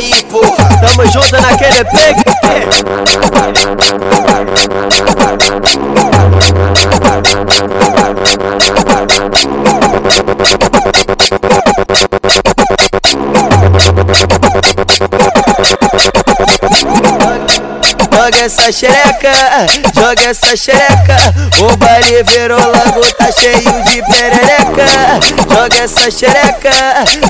aí, porra. Tamo junto naquele pegue. Essa xereca, joga essa xereca. O baile virou logo, tá cheio de perereca. Joga essa xereca,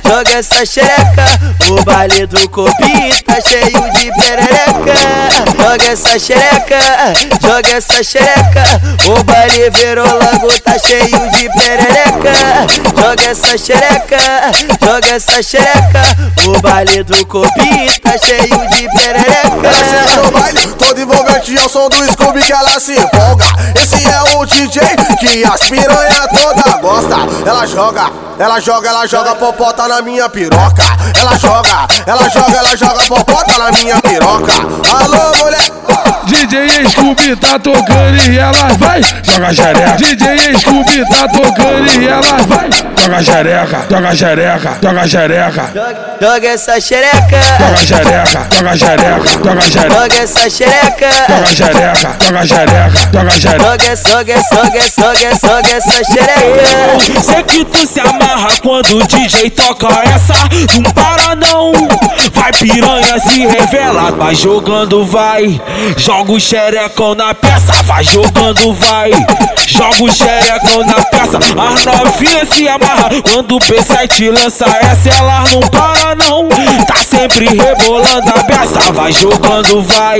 joga essa xereca. O baile do copinho tá cheio de perereca. Joga essa xereca, joga essa xereca. O baile virou logo, tá cheio de perereca. Joga essa xereca, joga essa xereca. O baile do copinho tá cheio de perereca. Ela chega no baile, todo envolvente ao som do Scooby que ela se empolga. Esse é o DJ que as piranha toda gosta. Ela joga, ela joga, ela joga popota na minha piroca. Ela joga, ela joga, ela joga popota na minha piroca. Alô, mulher. DJ Scooby tá tocando e ela vai, joga xereca. DJ Scooby tá tocando e ela vai, joga xereca, joga xereca, joga xereca. Joga essa xereca, Joga xereca, joga xereca, joga xereca. joga essa xereca. Joga xereca, joga xereca, joga xereca. Joga, joga, joga, joga, joga essa xereca. Sei que tu se amarra quando o DJ toca essa. Não para não. Vai piranha se revela, vai jogando, vai. Joga o xerecão na peça, vai jogando, vai. Joga o xerecão na peça. As novinhas se amarra quando o P7 lança essa. Elas não para não. Tá sempre rebolando a peça, vai jogando, vai.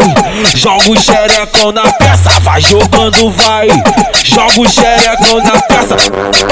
Joga o xerecão na peça, vai jogando, vai. Joga o xerecão na peça.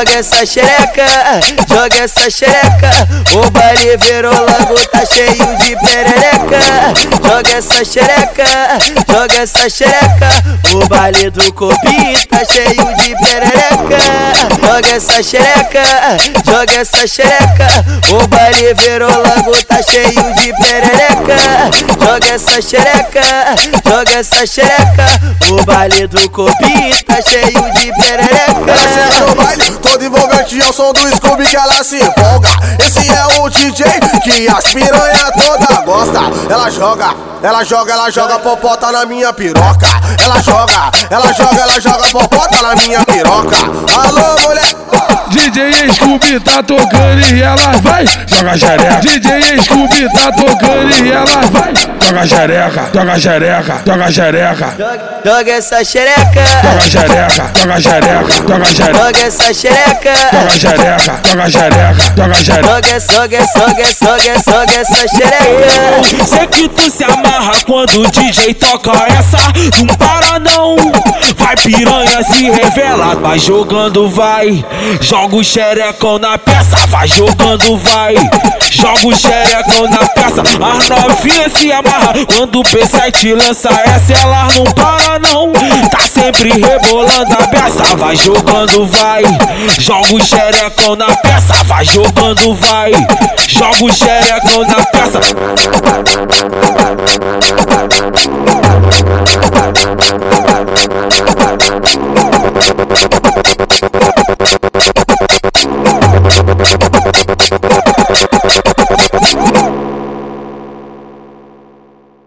Joga essa xereca, joga essa xereca. O baile virou logo, tá cheio de perereca. Joga essa xereca, joga essa xereca. O baile do copinho tá cheio de perereca. Joga essa xereca, joga essa xereca. O baile virou logo, tá cheio de perereca. Joga essa xereca, joga essa xereca. O baile do copinho tá cheio de perereca. Ela chega no baile, todo envolvente ao som do Scooby que ela se empolga. Esse é o DJ que as piranha toda gosta. Ela joga, ela joga, ela joga popota na minha piroca. Ela joga, ela joga, ela joga popota na minha piroca. Alô, mulher. DJ Scooby tá tocando e ela vai, joga xereca. DJ Scooby tá tocando e ela vai, joga xereca, joga xereca, joga xereca. Joga, joga essa xereca, Joga xereca, joga xereca, joga xereca. joga essa xereca. Joga xereca, joga xereca, joga xereca. Joga, joga, joga, joga, joga essa xereca. Sei que tu se quando o DJ toca essa. Não para não. Vai piranha se revela, vai jogando, vai. Joga o xerecão na peça, vai jogando, vai. Joga o xerecão na peça. As novinhas se amarra quando o P7 lança essa. Elas não para não. Tá sempre rebolando a peça, vai jogando, vai. Joga o xerecão na peça, vai jogando, vai. Joga o xerecão na peça.